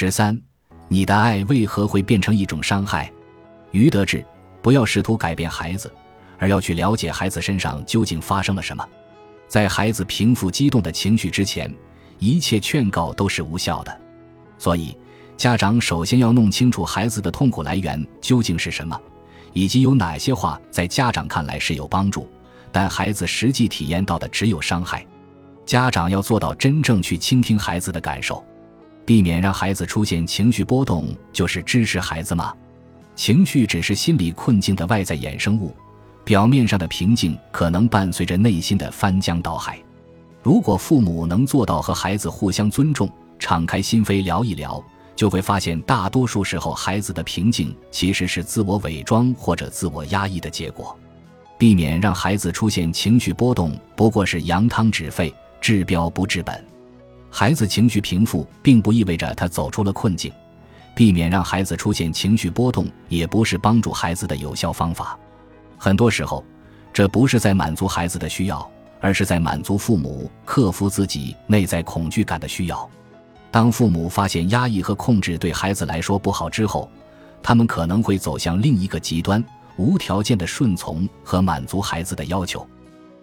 十三，你的爱为何会变成一种伤害？余德志，不要试图改变孩子，而要去了解孩子身上究竟发生了什么。在孩子平复激动的情绪之前，一切劝告都是无效的。所以，家长首先要弄清楚孩子的痛苦来源究竟是什么，以及有哪些话在家长看来是有帮助，但孩子实际体验到的只有伤害。家长要做到真正去倾听孩子的感受，避免让孩子出现情绪波动，就是支持孩子吗？情绪只是心理困境的外在衍生物，表面上的平静可能伴随着内心的翻江倒海。如果父母能做到和孩子互相尊重。敞开心扉聊一聊，就会发现大多数时候孩子的平静其实是自我伪装或者自我压抑的结果。避免让孩子出现情绪波动，不过是扬汤止沸，治标不治本。孩子情绪平复，并不意味着他走出了困境。避免让孩子出现情绪波动，也不是帮助孩子的有效方法。很多时候，这不是在满足孩子的需要，而是在满足父母克服自己内在恐惧感的需要。当父母发现压抑和控制对孩子来说不好之后，他们可能会走向另一个极端：无条件的顺从和满足孩子的要求。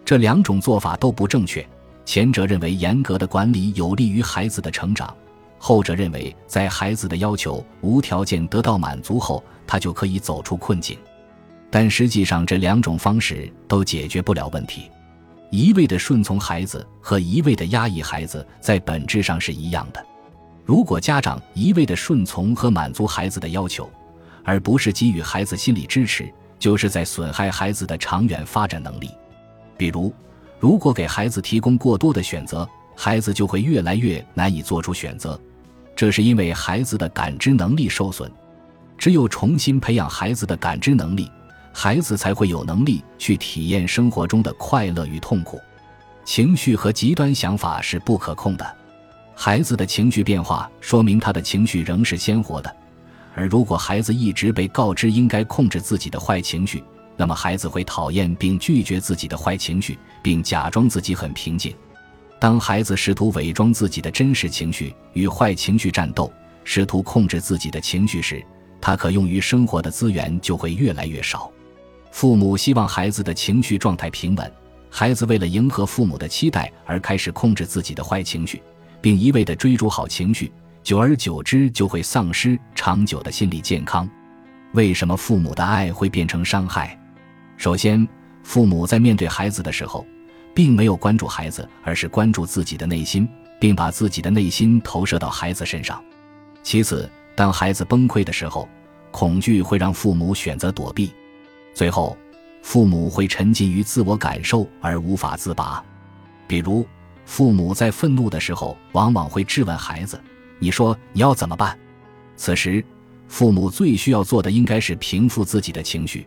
这两种做法都不正确。前者认为严格的管理有利于孩子的成长，后者认为在孩子的要求无条件得到满足后，他就可以走出困境。但实际上，这两种方式都解决不了问题。一味的顺从孩子和一味的压抑孩子，在本质上是一样的。如果家长一味的顺从和满足孩子的要求，而不是给予孩子心理支持，就是在损害孩子的长远发展能力。比如，如果给孩子提供过多的选择，孩子就会越来越难以做出选择，这是因为孩子的感知能力受损。只有重新培养孩子的感知能力，孩子才会有能力去体验生活中的快乐与痛苦。情绪和极端想法是不可控的。孩子的情绪变化说明他的情绪仍是鲜活的，而如果孩子一直被告知应该控制自己的坏情绪，那么孩子会讨厌并拒绝自己的坏情绪，并假装自己很平静。当孩子试图伪装自己的真实情绪与坏情绪战斗，试图控制自己的情绪时，他可用于生活的资源就会越来越少。父母希望孩子的情绪状态平稳，孩子为了迎合父母的期待而开始控制自己的坏情绪。并一味地追逐好情绪，久而久之就会丧失长久的心理健康。为什么父母的爱会变成伤害？首先，父母在面对孩子的时候，并没有关注孩子，而是关注自己的内心，并把自己的内心投射到孩子身上。其次，当孩子崩溃的时候，恐惧会让父母选择躲避。最后，父母会沉浸于自我感受而无法自拔，比如。父母在愤怒的时候，往往会质问孩子：“你说你要怎么办？”此时，父母最需要做的应该是平复自己的情绪。